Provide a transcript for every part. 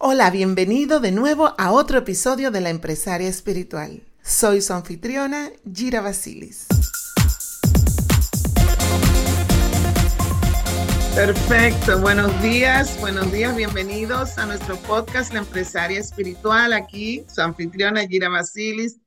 Hola, bienvenido de nuevo a otro episodio de La Empresaria Espiritual. Soy su anfitriona, Gira Basilis. Perfecto, buenos días, buenos días, bienvenidos a nuestro podcast La Empresaria Espiritual. Aquí su anfitriona, Gira Basilis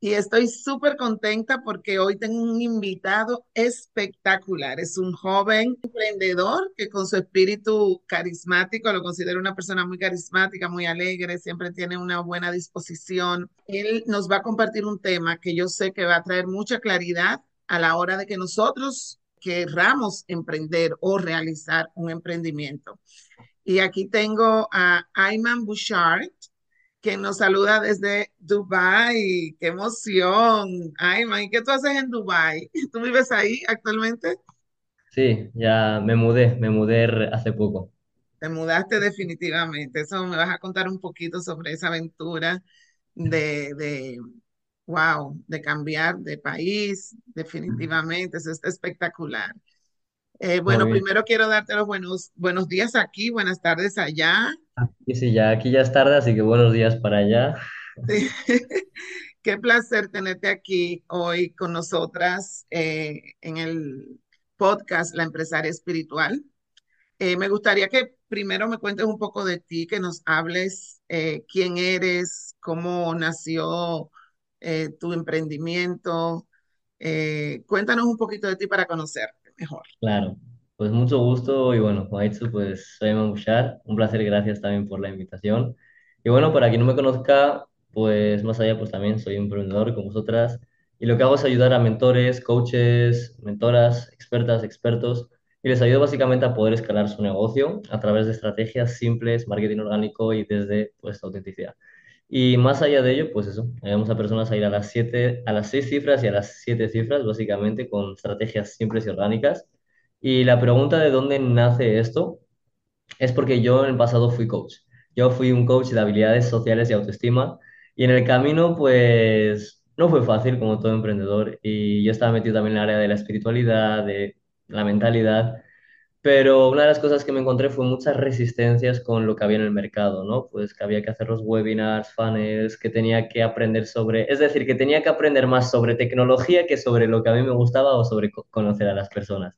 y estoy súper contenta porque hoy tengo un invitado espectacular. Es un joven emprendedor que con su espíritu carismático, lo considero una persona muy carismática, muy alegre, siempre tiene una buena disposición. Él nos va a compartir un tema que yo sé que va a traer mucha claridad a la hora de que nosotros querramos emprender o realizar un emprendimiento. Y aquí tengo a Ayman Bouchard que nos saluda desde Dubai. ¡Qué emoción! Ay, man, ¿qué tú haces en Dubai? ¿Tú vives ahí actualmente? Sí, ya me mudé, me mudé hace poco. Te mudaste definitivamente. Eso me vas a contar un poquito sobre esa aventura de, de wow, de cambiar de país, definitivamente. Eso está espectacular. Eh, bueno, primero quiero darte los buenos, buenos días aquí, buenas tardes allá. Y sí, ya aquí ya es tarde, así que buenos días para allá. Sí. Qué placer tenerte aquí hoy con nosotras eh, en el podcast La Empresaria Espiritual. Eh, me gustaría que primero me cuentes un poco de ti, que nos hables quién eres, cómo nació tu emprendimiento. Cuéntanos un poquito de ti para conocerte mejor. Claro, pues mucho gusto y bueno, dicho, pues soy Mamushar. Un placer, gracias también por la invitación. Y bueno, para quien no me conozca, pues más allá, pues también soy emprendedor como vosotras. Y lo que hago es ayudar a mentores, coaches, mentoras, expertas, expertos. Y les ayudo básicamente a poder escalar su negocio a través de estrategias simples, marketing orgánico y desde pues autenticidad. Y más allá de ello, pues eso, ayudamos a personas a ir a las siete, a las seis cifras y a las siete cifras, básicamente con estrategias simples y orgánicas. Y la pregunta de dónde nace esto es porque yo en el pasado fui coach. Yo fui un coach de habilidades sociales y autoestima. Y en el camino, pues no fue fácil como todo emprendedor. Y yo estaba metido también en el área de la espiritualidad, de la mentalidad. Pero una de las cosas que me encontré fue muchas resistencias con lo que había en el mercado, ¿no? Pues que había que hacer los webinars, funnels, que tenía que aprender sobre, es decir, que tenía que aprender más sobre tecnología que sobre lo que a mí me gustaba o sobre co- conocer a las personas.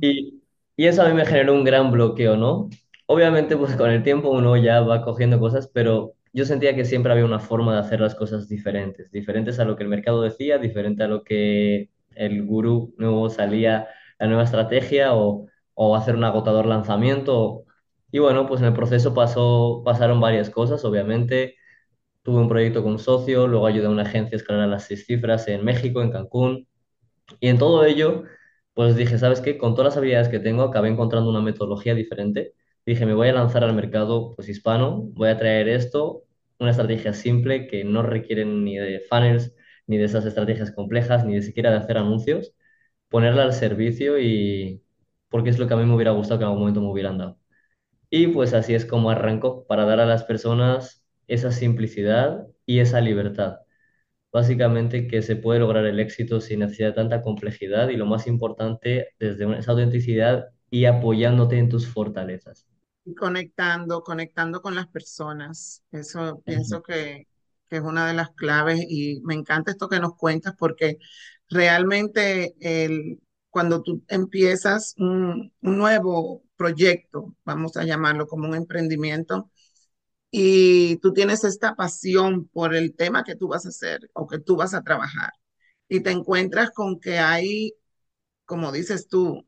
Y, y eso a mí me generó un gran bloqueo, ¿no? Obviamente, pues con el tiempo uno ya va cogiendo cosas, pero yo sentía que siempre había una forma de hacer las cosas diferentes, diferentes a lo que el mercado decía, diferente a lo que el gurú nuevo salía, la nueva estrategia o, o hacer un agotador lanzamiento. Y bueno, pues en el proceso pasó, pasaron varias cosas, obviamente. Tuve un proyecto con un socio, luego ayudé a una agencia a escalar las seis cifras en México, en Cancún. Y en todo ello, pues dije, ¿sabes qué? Con todas las habilidades que tengo, acabé encontrando una metodología diferente. Dije, me voy a lanzar al mercado pues hispano, voy a traer esto, una estrategia simple que no requiere ni de funnels, ni de esas estrategias complejas, ni de siquiera de hacer anuncios, ponerla al servicio y porque es lo que a mí me hubiera gustado que en algún momento me hubieran dado. Y pues así es como arranco, para dar a las personas esa simplicidad y esa libertad. Básicamente que se puede lograr el éxito sin necesidad de tanta complejidad y lo más importante, desde esa autenticidad y apoyándote en tus fortalezas. Y conectando, conectando con las personas. Eso pienso que, que es una de las claves y me encanta esto que nos cuentas porque realmente el, cuando tú empiezas un, nuevo proyecto, vamos a llamarlo como un emprendimiento, y tú tienes esta pasión por el tema que tú vas a hacer o que tú vas a trabajar y te encuentras con que hay, como dices tú,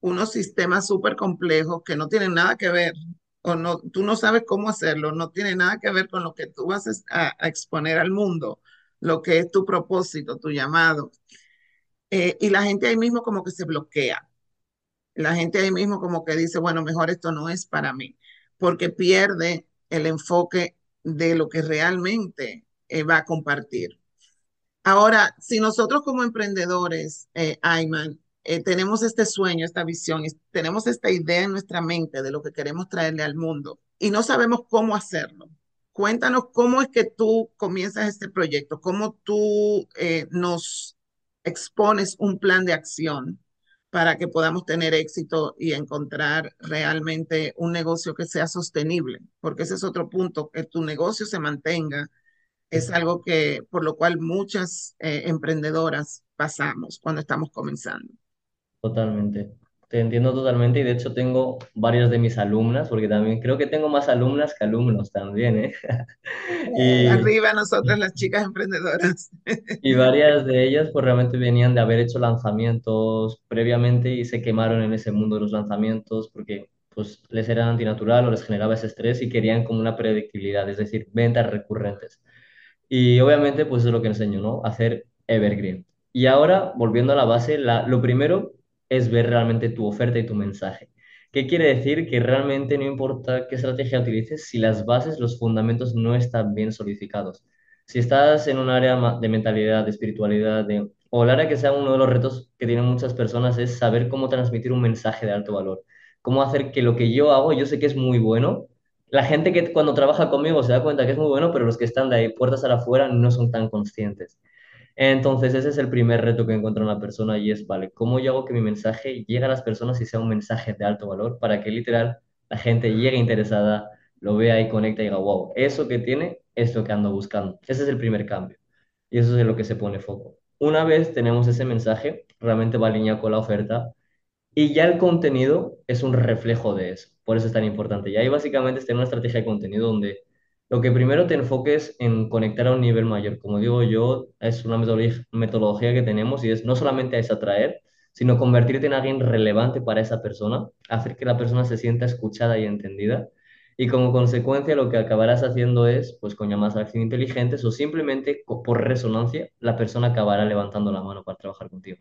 unos sistemas súper complejos que no tienen nada que ver, o no, tú no sabes cómo hacerlo, no tiene nada que ver con lo que tú vas a exponer al mundo, lo que es tu propósito, tu llamado. Eh, y la gente ahí mismo como que se bloquea, la gente ahí mismo como que dice, bueno, mejor esto no es para mí, porque pierde el enfoque de lo que realmente eh, va a compartir. Ahora, si nosotros como emprendedores, eh, Ayman, tenemos este sueño, esta visión, tenemos esta idea en nuestra mente de lo que queremos traerle al mundo y no sabemos cómo hacerlo. Cuéntanos cómo es que tú comienzas este proyecto, cómo tú nos expones un plan de acción para que podamos tener éxito y encontrar realmente un negocio que sea sostenible, porque ese es otro punto, que tu negocio se mantenga, es algo que por lo cual muchas eh, emprendedoras pasamos cuando estamos comenzando. Totalmente. Te entiendo totalmente y de hecho tengo varias de mis alumnas, porque también creo que tengo más alumnas que alumnos también, ¿eh? Y, Arriba nosotras las chicas emprendedoras. Y varias de ellas pues realmente venían de haber hecho lanzamientos previamente y se quemaron en ese mundo de los lanzamientos porque pues les era antinatural o les generaba ese estrés y querían como una predictibilidad, es decir, ventas recurrentes. Y obviamente pues es lo que enseño, ¿no? Hacer evergreen. Y ahora, volviendo a la base, la, lo primero es ver realmente tu oferta y tu mensaje. ¿Qué quiere decir? Que realmente no importa qué estrategia utilices si las bases, los fundamentos no están bien solidificados. Si estás en un área de mentalidad, de espiritualidad, de, o el área que sea uno de los retos que tienen muchas personas es saber cómo transmitir un mensaje de alto valor. Cómo hacer que lo que yo hago, yo sé que es muy bueno. La gente que cuando trabaja conmigo se da cuenta que es muy bueno, pero los que están de ahí puertas a afuera no son tan conscientes. Entonces, ese es el primer reto que encuentra una persona y es, vale, ¿cómo yo hago que mi mensaje llegue a las personas y sea un mensaje de alto valor para que literal la gente llegue interesada, lo vea y conecte y diga, wow, eso que tiene es lo que ando buscando. Ese es el primer cambio y eso es en lo que se pone foco. Una vez tenemos ese mensaje, realmente va alineado con la oferta y ya el contenido es un reflejo de eso. Por eso es tan importante. Y ahí básicamente es tener una estrategia de contenido donde lo que primero te enfoques en conectar a un nivel mayor. Como digo yo, es una metodología que tenemos y es no solamente es atraer, sino convertirte en alguien relevante para esa persona, hacer que la persona se sienta escuchada y entendida. Y como consecuencia lo que acabarás haciendo es, pues con llamadas a acción inteligentes o simplemente por resonancia, la persona acabará levantando la mano para trabajar contigo.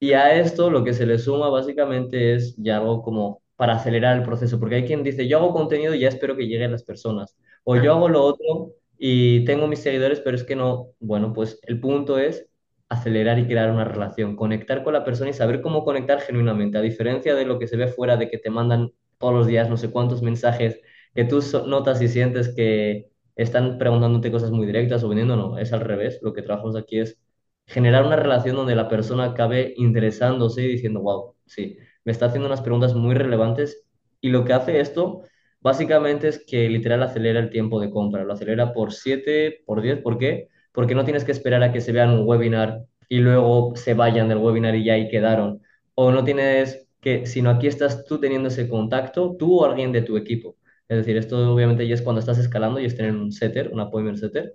Y a esto lo que se le suma básicamente es ya algo como para acelerar el proceso, porque hay quien dice, yo hago contenido y ya espero que lleguen las personas, o yo hago lo otro y tengo mis seguidores, pero es que no, bueno, pues el punto es acelerar y crear una relación, conectar con la persona y saber cómo conectar genuinamente, a diferencia de lo que se ve fuera de que te mandan todos los días no sé cuántos mensajes que tú notas y sientes que están preguntándote cosas muy directas o vendiendo, no, es al revés, lo que trabajamos aquí es generar una relación donde la persona acabe interesándose y diciendo, wow, sí, me está haciendo unas preguntas muy relevantes y lo que hace esto básicamente es que literal acelera el tiempo de compra, lo acelera por 7, por 10, ¿por qué? Porque no tienes que esperar a que se vean un webinar y luego se vayan del webinar y ya ahí quedaron, o no tienes que, sino aquí estás tú teniendo ese contacto, tú o alguien de tu equipo. Es decir, esto obviamente ya es cuando estás escalando y es tener un setter, un appointment setter,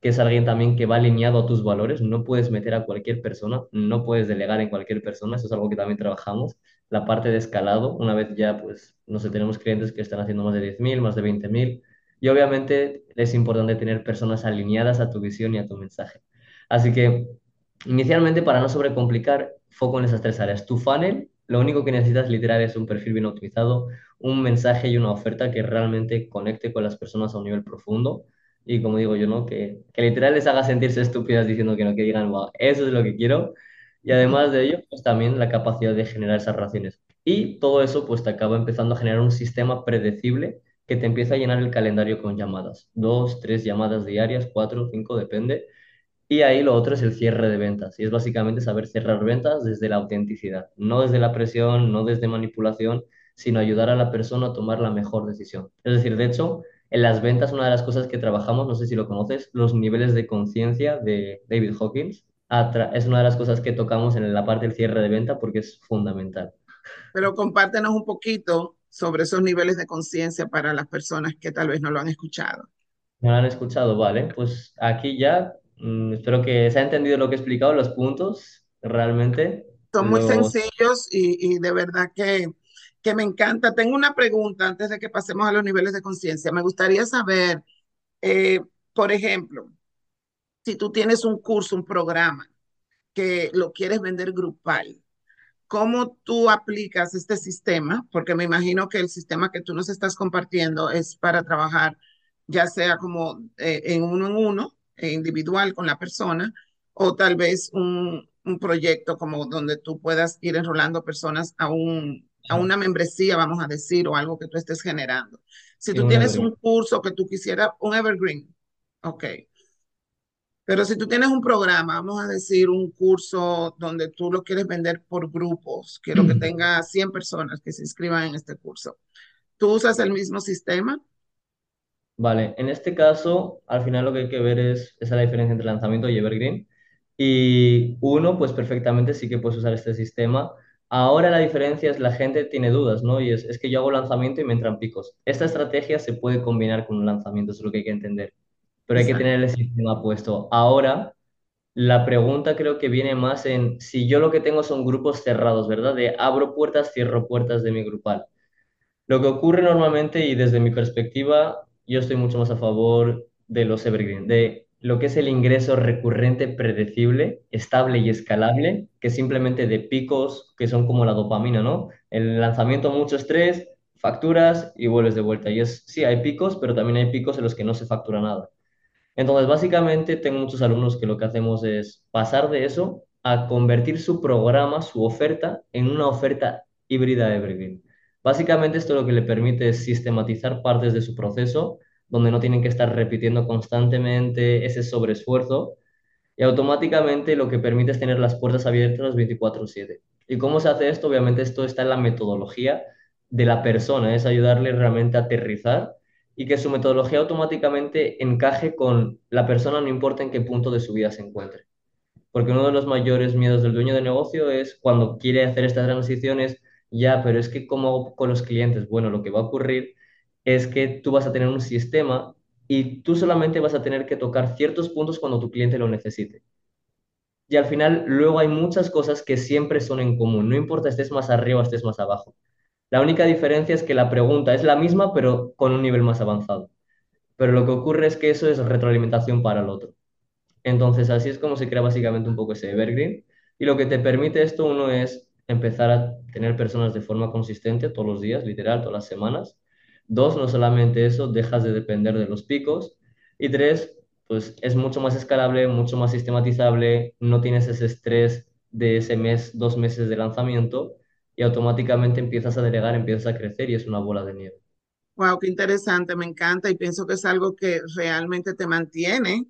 que es alguien también que va alineado a tus valores. No puedes meter a cualquier persona, no puedes delegar en cualquier persona, eso es algo que también trabajamos la parte de escalado, una vez ya, pues, no sé, tenemos clientes que están haciendo más de 10.000, más de 20.000, y obviamente es importante tener personas alineadas a tu visión y a tu mensaje. Así que, inicialmente, para no sobrecomplicar, foco en esas tres áreas. Tu funnel, lo único que necesitas literal es un perfil bien optimizado, un mensaje y una oferta que realmente conecte con las personas a un nivel profundo. Y como digo yo, ¿no? Que, que literal les haga sentirse estúpidas diciendo que no, que digan, wow, eso es lo que quiero y además de ello, pues también la capacidad de generar esas relaciones. Y todo eso pues te acaba empezando a generar un sistema predecible que te empieza a llenar el calendario con llamadas. Dos, tres llamadas diarias, cuatro, cinco, depende. Y ahí lo otro es el cierre de ventas. Y es básicamente saber cerrar ventas desde la autenticidad, no desde la presión, no desde manipulación, sino ayudar a la persona a tomar la mejor decisión. Es decir, de hecho, en las ventas una de las cosas que trabajamos, no sé si lo conoces, los niveles de conciencia de David Hawkins es una de las cosas que tocamos en la parte del cierre de venta porque es fundamental. Pero compártenos un poquito sobre esos niveles de conciencia para las personas que tal vez no lo han escuchado. No lo han escuchado, vale. Pues aquí ya mm, espero que se ha entendido lo que he explicado, los puntos realmente. Son muy sencillos y, y, de verdad que, que me encanta. Tengo una pregunta antes de que pasemos a los niveles de conciencia. Me gustaría saber, eh, por ejemplo, si tú tienes un curso, un programa que lo quieres vender grupal, ¿cómo tú aplicas este sistema? Porque me imagino que el sistema que tú nos estás compartiendo es para trabajar ya sea como eh, en uno en uno, eh, individual con la persona, o tal vez un, un proyecto como donde tú puedas ir enrolando personas a un, a una membresía, vamos a decir, o algo que tú estés generando. Si tú tienes un curso que tú quisieras, un evergreen, ok. Pero si tú tienes un programa, vamos a decir un curso donde tú lo quieres vender por grupos, quiero que tenga 100 personas que se inscriban en este curso. ¿Tú usas el mismo sistema? Vale, en este caso, al final lo que hay que ver es esa la diferencia entre lanzamiento y evergreen. Y uno, pues perfectamente sí que puedes usar este sistema. Ahora la diferencia es la gente tiene dudas, ¿no? Y es, es que yo hago lanzamiento y me entran picos. Esta estrategia se puede combinar con un lanzamiento, eso es lo que hay que entender. Pero hay que tener el sistema puesto. Ahora, la pregunta creo que viene más en si yo lo que tengo son grupos cerrados, ¿verdad? De abro puertas, cierro puertas de mi grupal. Lo que ocurre normalmente, y desde mi perspectiva, yo estoy mucho más a favor de los evergreen, de lo que es el ingreso recurrente, predecible, estable y escalable, que simplemente de picos que son como la dopamina, ¿no? El lanzamiento, mucho estrés, facturas y vuelves de vuelta. Y es, sí, hay picos, pero también hay picos en los que no se factura nada. Entonces, básicamente, tengo muchos alumnos que lo que hacemos es pasar de eso a convertir su programa, su oferta, en una oferta híbrida Evergreen. Básicamente, esto lo que le permite es sistematizar partes de su proceso, donde no tienen que estar repitiendo constantemente ese sobreesfuerzo, y automáticamente lo que permite es tener las puertas abiertas 24/7. ¿Y cómo se hace esto? Obviamente, esto está en la metodología de la persona, es ayudarle realmente a aterrizar y que su metodología automáticamente encaje con la persona, no importa en qué punto de su vida se encuentre. Porque uno de los mayores miedos del dueño de negocio es cuando quiere hacer estas transiciones, ya, pero es que ¿cómo hago con los clientes? Bueno, lo que va a ocurrir es que tú vas a tener un sistema y tú solamente vas a tener que tocar ciertos puntos cuando tu cliente lo necesite. Y al final, luego hay muchas cosas que siempre son en común, no importa estés más arriba o estés más abajo. La única diferencia es que la pregunta es la misma, pero con un nivel más avanzado. Pero lo que ocurre es que eso es retroalimentación para el otro. Entonces, así es como se crea básicamente un poco ese evergreen. Y lo que te permite esto, uno es empezar a tener personas de forma consistente todos los días, literal, todas las semanas. Dos, no solamente eso, dejas de depender de los picos. Y tres, pues es mucho más escalable, mucho más sistematizable, no tienes ese estrés de ese mes, dos meses de lanzamiento y automáticamente empiezas a delegar, empiezas a crecer y es una bola de nieve. Wow, qué interesante, me encanta y pienso que es algo que realmente te mantiene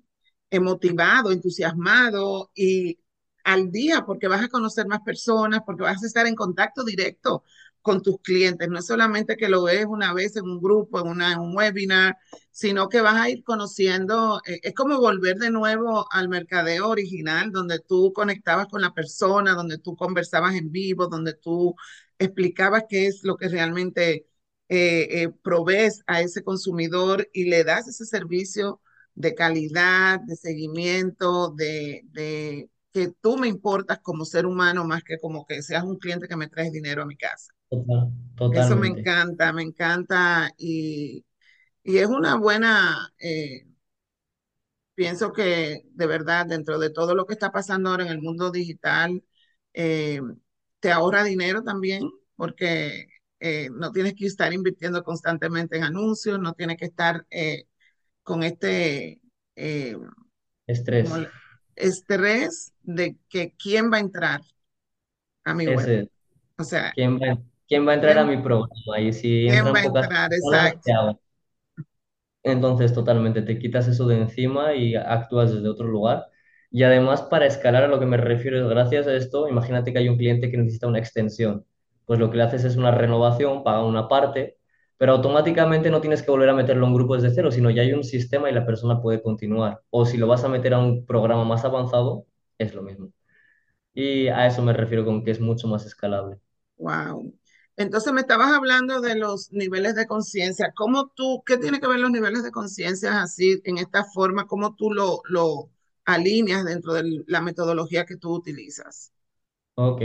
motivado, entusiasmado y al día porque vas a conocer más personas, porque vas a estar en contacto directo con tus clientes. No es solamente que lo ves una vez en un grupo, en, una, un webinar, sino que vas a ir conociendo, eh, es como volver de nuevo al mercadeo original, donde tú conectabas con la persona, donde tú conversabas en vivo, donde tú explicabas qué es lo que realmente eh, eh, provees a ese consumidor y le das ese servicio de calidad, de seguimiento, de, de, que tú me importas como ser humano más que como que seas un cliente que me traes dinero a mi casa. Total, Eso me encanta, me encanta y, y es una buena, eh, pienso que de verdad dentro de todo lo que está pasando ahora en el mundo digital, eh, te ahorra dinero también porque eh, no tienes que estar invirtiendo constantemente en anuncios, no tienes que estar con este como Estrés. estrés de que quién va a entrar a mi web. O sea, ¿quién va, quién va a entrar a ¿quién, mi programa? Y si quién va a pocas entrar? Exacto. Entonces, totalmente, te quitas eso de encima y actúas desde otro lugar. Y además, para escalar a lo que me refiero es, gracias a esto, imagínate que hay un cliente que necesita una extensión. Pues lo que le haces es una renovación, paga una parte, pero automáticamente no tienes que volver a meterlo en grupos desde cero, sino ya hay un sistema y la persona puede continuar. O si lo vas a meter a un programa más avanzado, es lo mismo. Y a eso me refiero con que es mucho más escalable. Wow. Entonces me estabas hablando de los niveles de conciencia. ¿Cómo tú, qué tiene que ver los niveles de conciencia así, en esta forma? ¿Cómo tú lo, lo alineas dentro de la metodología que tú utilizas? Ok.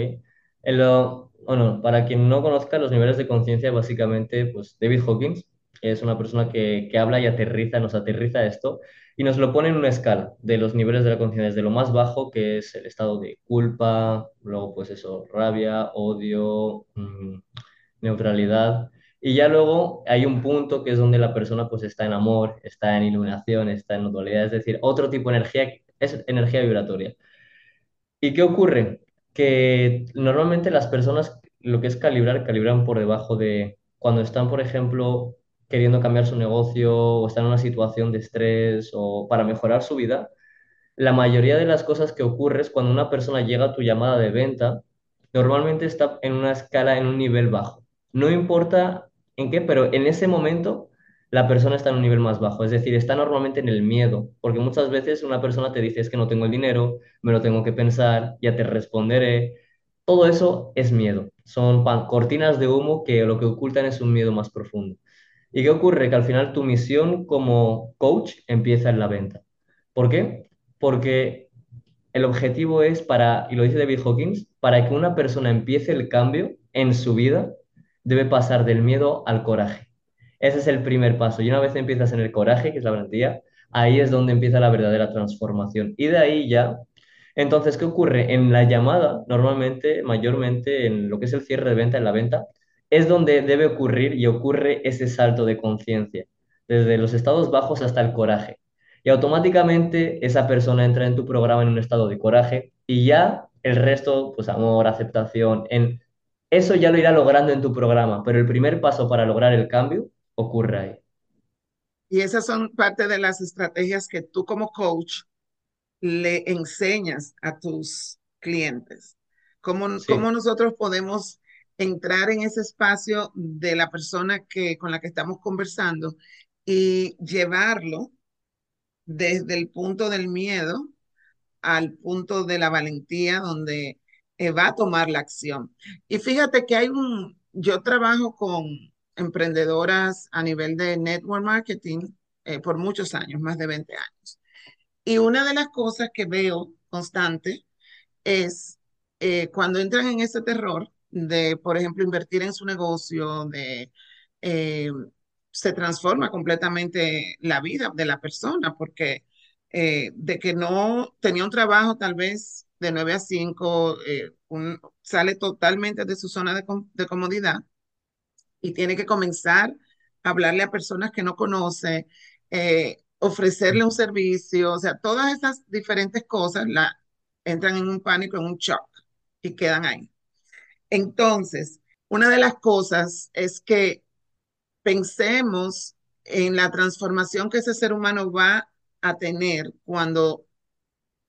En lo- bueno, para quien no conozca los niveles de conciencia, básicamente, pues David Hawkins es una persona que, que habla y aterriza, nos aterriza esto y nos lo pone en una escala de los niveles de la conciencia, desde lo más bajo, que es el estado de culpa, luego pues eso, rabia, odio, mm, neutralidad, Y ya luego hay un punto que es donde la persona pues está en amor, está en iluminación, está en dualidad, es decir, otro tipo de energía, es energía vibratoria. ¿Y qué ocurre? Que normalmente las personas lo que es calibrar, calibran por debajo de cuando están, por ejemplo, queriendo cambiar su negocio o están en una situación de estrés o para mejorar su vida, la mayoría de las cosas que ocurre es cuando una persona llega a tu llamada de venta, normalmente está en una escala, en un nivel bajo. No importa en qué, pero en ese momento la persona está en un nivel más bajo, es decir, está normalmente en el miedo, porque muchas veces una persona te dice es que no tengo el dinero, me lo tengo que pensar, ya te responderé. Todo eso es miedo, son cortinas de humo que lo que ocultan es un miedo más profundo. ¿Y qué ocurre? Que al final tu misión como coach empieza en la venta. ¿Por qué? Porque el objetivo es para, y lo dice David Hawkins, para que una persona empiece el cambio en su vida, debe pasar del miedo al coraje. Ese es el primer paso. Y una vez empiezas en el coraje, que es la garantía, ahí es donde empieza la verdadera transformación. Y de ahí ya, entonces, ¿qué ocurre? En la llamada, normalmente, mayormente, en lo que es el cierre de venta, en la venta, es donde debe ocurrir y ocurre ese salto de conciencia, desde los estados bajos hasta el coraje. Y automáticamente esa persona entra en tu programa en un estado de coraje y ya el resto, pues amor, aceptación, en eso ya lo irá logrando en tu programa, pero el primer paso para lograr el cambio ocurre ahí. Y esas son parte de las estrategias que tú como coach le enseñas a tus clientes. ¿Cómo, cómo nosotros podemos entrar en ese espacio de la persona que, con la que estamos conversando y llevarlo desde el punto del miedo al punto de la valentía donde eh, va a tomar la acción. Y fíjate que hay un, yo trabajo con emprendedoras a nivel de network marketing eh, por muchos años, más de 20 años. Y una de las cosas que veo constante es eh, cuando entran en ese terror de, por ejemplo, invertir en su negocio, de se transforma completamente la vida de la persona, porque eh, de que no tenía un trabajo tal vez de 9 a 5, eh, sale totalmente de su zona de, comodidad y tiene que comenzar a hablarle a personas que no conoce, eh, ofrecerle un servicio, o sea, todas esas diferentes cosas la, entran en un pánico, en un shock y quedan ahí. Entonces, una de las cosas es que pensemos en la transformación que ese ser humano va a tener cuando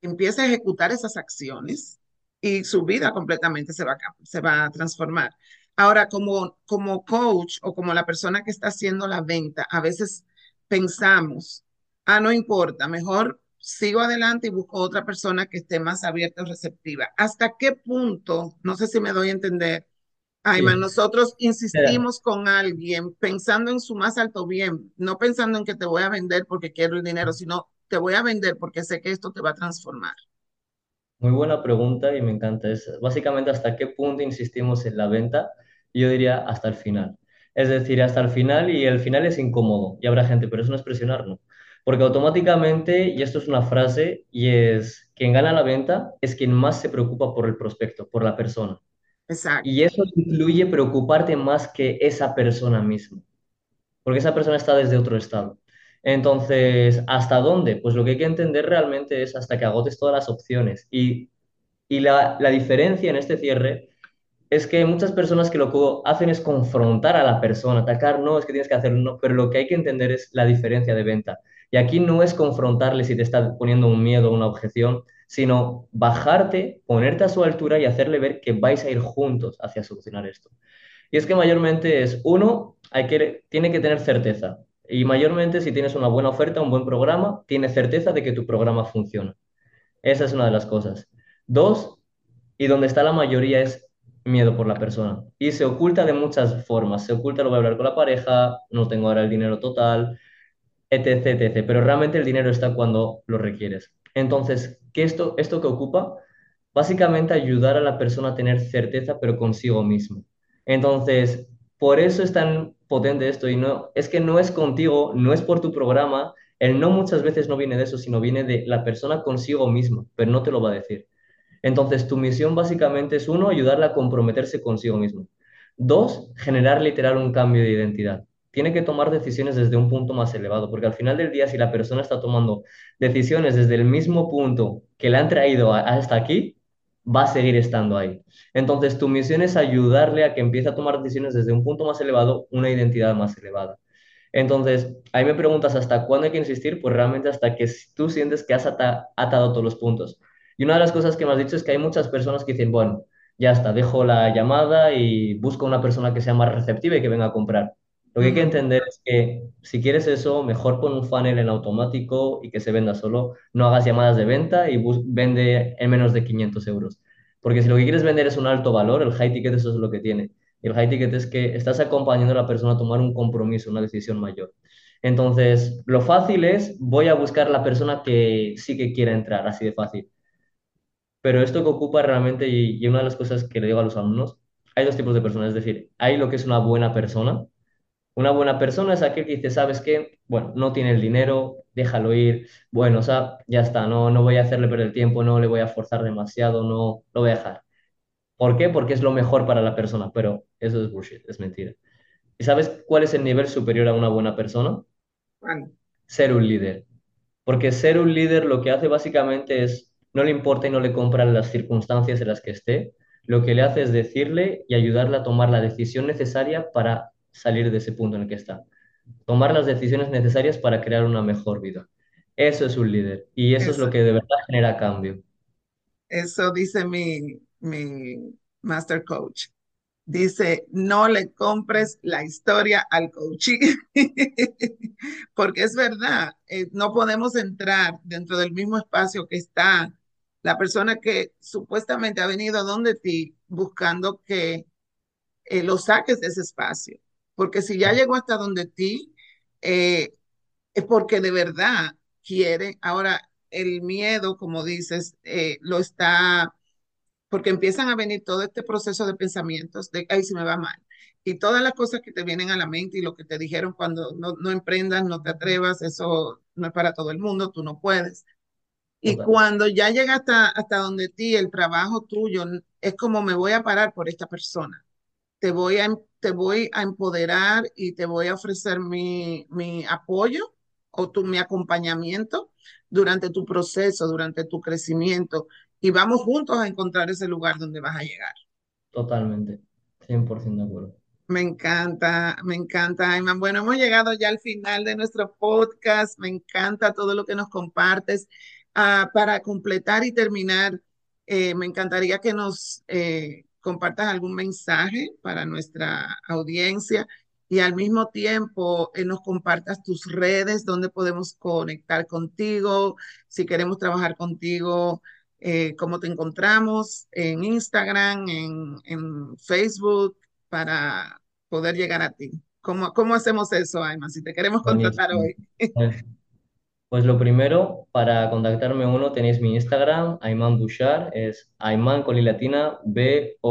empiece a ejecutar esas acciones y su vida completamente se va a, se va a transformar. Ahora, como, como coach o como la persona que está haciendo la venta, a veces pensamos, ah, no importa, mejor sigo adelante y busco otra persona que esté más abierta o receptiva. ¿Hasta qué punto, no sé si me doy a entender, Ayman, nosotros insistimos con alguien pensando en su más alto bien, no pensando en que te voy a vender porque quiero el dinero, sino te voy a vender porque sé que esto te va a transformar. Muy buena pregunta y me encanta. Es básicamente hasta qué punto insistimos en la venta. Yo diría hasta el final. Es decir, hasta el final y el final es incómodo y habrá gente, pero eso no es presionarnos. Porque automáticamente, y esto es una frase, y es, quien gana la venta es quien más se preocupa por el prospecto, por la persona. Exacto. Y eso incluye preocuparte más que esa persona misma, porque esa persona está desde otro estado. Entonces, ¿hasta dónde? Pues lo que hay que entender realmente es hasta que agotes todas las opciones. Y, y la, la diferencia en este cierre es que muchas personas que lo que hacen es confrontar a la persona, atacar, no, es que tienes que hacerlo, no, pero lo que hay que entender es la diferencia de venta. Y aquí no es confrontarle si te está poniendo un miedo o una objeción, sino bajarte, ponerte a su altura y hacerle ver que vais a ir juntos hacia solucionar esto. Y es que mayormente es, uno, hay que, tiene que tener certeza. Y mayormente si tienes una buena oferta, un buen programa, tienes certeza de que tu programa funciona. Esa es una de las cosas. Dos, y donde está la mayoría es miedo por la persona. Y se oculta de muchas formas. Se oculta, lo voy a hablar con la pareja, no tengo ahora el dinero total, etc, etc. Pero realmente el dinero está cuando lo requieres. Entonces, ¿qué esto, esto que ocupa? Básicamente ayudar a la persona a tener certeza, pero consigo mismo. Entonces, por eso es tan potente esto y no, es que no es contigo, no es por tu programa, el no muchas veces no viene de eso, sino viene de la persona consigo misma, pero no te lo va a decir. Entonces, tu misión básicamente es uno, ayudarla a comprometerse consigo mismo. Dos, generar literal un cambio de identidad. Tiene que tomar decisiones desde un punto más elevado, porque al final del día, si la persona está tomando decisiones desde el mismo punto que le han traído hasta aquí, va a seguir estando ahí. Entonces, tu misión es ayudarle a que empiece a tomar decisiones desde un punto más elevado, una identidad más elevada. Entonces, ahí me preguntas hasta cuándo hay que insistir, pues realmente hasta que tú sientes que has atado todos los puntos. Y una de las cosas que me has dicho es que hay muchas personas que dicen, bueno, ya está, dejo la llamada y busco una persona que sea más receptiva y que venga a comprar. Lo que hay que entender es que si quieres eso, mejor pon un funnel en automático y que se venda solo. No hagas llamadas de venta y vende en menos de 500 euros. Porque si lo que quieres vender es un alto valor, el high ticket eso es lo que tiene. Y el high ticket es que estás acompañando a la persona a tomar un compromiso, una decisión mayor. Entonces, lo fácil es, voy a buscar la persona que sí que quiera entrar, así de fácil. Pero esto que ocupa realmente, y, y una de las cosas que le digo a los alumnos, hay dos tipos de personas, es decir, hay lo que es una buena persona. Una buena persona es aquel que dice, ¿sabes qué? Bueno, no tiene el dinero, déjalo ir, bueno, o sea, ya está, no, no voy a hacerle perder el tiempo, no le voy a forzar demasiado, no, lo voy a dejar. ¿Por qué? Porque es lo mejor para la persona, pero eso es bullshit, es mentira. ¿Y sabes cuál es el nivel superior a una buena persona? Ser un líder. Porque ser un líder lo que hace básicamente es, no le importa y no le compra las circunstancias en las que esté, lo que le hace es decirle y ayudarle a tomar la decisión necesaria para salir de ese punto en el que está. Tomar las decisiones necesarias para crear una mejor vida. Eso es un líder y eso, eso. es lo que de verdad genera cambio. Eso dice mi, mi master coach. Dice, no le compres la historia al coaching, porque es verdad, eh, no podemos entrar dentro del mismo espacio que está la persona que supuestamente ha venido donde ti buscando que eh, lo saques de ese espacio, porque si ya llegó hasta donde ti, eh, es porque de verdad quiere. Ahora, el miedo, como dices, eh, lo está porque empiezan a venir todo este proceso de pensamientos de, ay, si me va mal. Y todas las cosas que te vienen a la mente y lo que te dijeron cuando no, no emprendas, no te atrevas, eso no es para todo el mundo, tú no puedes. Y cuando ya llega hasta, hasta donde ti, el trabajo tuyo es como me voy a parar por esta persona. Te voy a, te voy a empoderar y te voy a ofrecer mi, mi apoyo o tu, mi acompañamiento durante tu proceso, durante tu crecimiento y vamos juntos a encontrar ese lugar donde vas a llegar. Totalmente, 100% de acuerdo. Me encanta, me encanta, Ayman. Bueno, hemos llegado ya al final de nuestro podcast. Me encanta todo lo que nos compartes. Uh, para completar y terminar, eh, me encantaría que nos eh, compartas algún mensaje para nuestra audiencia y al mismo tiempo eh, nos compartas tus redes, donde podemos conectar contigo, si queremos trabajar contigo, eh, cómo te encontramos en Instagram, en, en, Facebook, para poder llegar a ti. ¿Cómo, cómo hacemos eso, Ayman, si te queremos contratar hoy? Pues, lo primero, para contactarme uno, tenéis mi Instagram, Ayman Bouchard, es Ayman con latina, B-O-U-C-H-A-A-R,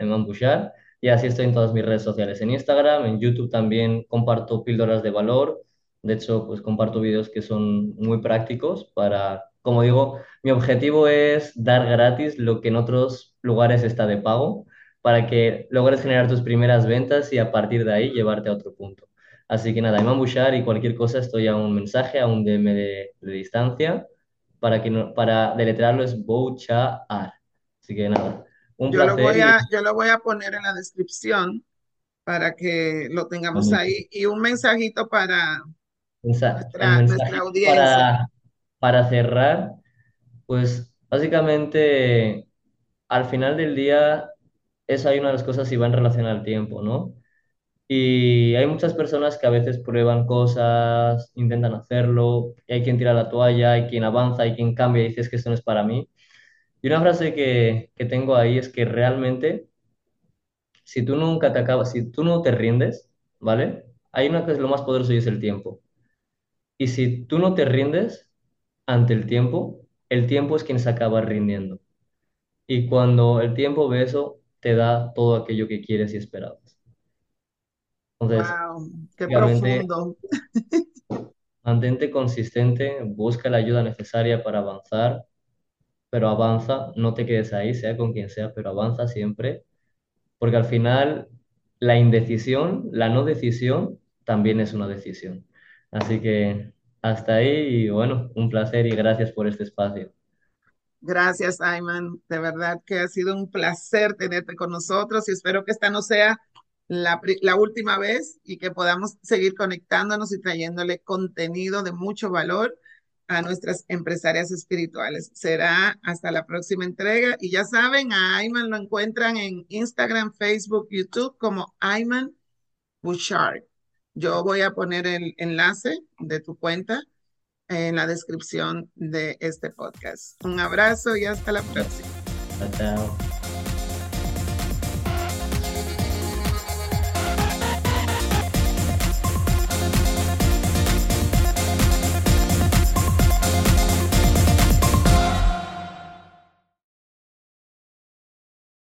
Ayman Bouchard, y así estoy en todas mis redes sociales, en Instagram, en YouTube también comparto píldoras de valor, de hecho, pues comparto vídeos que son muy prácticos para, como digo, mi objetivo es dar gratis lo que en otros lugares está de pago para que logres generar tus primeras ventas y a partir de ahí llevarte a otro punto. Así que nada, Iman Bouchard y cualquier cosa estoy a un mensaje, a un DM de, de distancia para, que no, para deletrearlo es Bouchard. Así que nada, un yo placer. Lo voy a, yo lo voy a poner en la descripción para que lo tengamos ahí y un mensajito para, nuestra, nuestra audiencia. Para, para cerrar, pues básicamente al final del día, esa hay una de las cosas y va en relación al tiempo, ¿no? Y hay muchas personas que a veces prueban cosas, intentan hacerlo, y hay quien tira la toalla, hay quien avanza, hay quien cambia y dice es que esto no es para mí. Y una frase que, que tengo ahí es que realmente, si tú nunca te acabas, si tú no te rindes, ¿vale? Hay una que es lo más poderoso y es el tiempo. Y si tú no te rindes ante el tiempo, el tiempo es quien se acaba rindiendo. Y cuando el tiempo ve eso, te da todo aquello que quieres y esperabas. Entonces, wow, qué profundo. Mantente consistente, busca la ayuda necesaria para avanzar pero avanza, no te quedes ahí, sea con quien sea, pero avanza siempre, porque al final la indecisión, la no decisión, también es una decisión. Así que hasta ahí y bueno, un placer y gracias por este espacio. Gracias, Ayman. De verdad que ha sido un placer tenerte con nosotros y espero que esta no sea la, última vez y que podamos seguir conectándonos y trayéndole contenido de mucho valor a nuestras empresarias espirituales. Será hasta la próxima entrega y ya saben, a Ayman lo encuentran en Instagram, Facebook, YouTube como Ayman Bouchard. Yo voy a poner el enlace de tu cuenta en la descripción de este podcast. Un abrazo y hasta la próxima. Chao.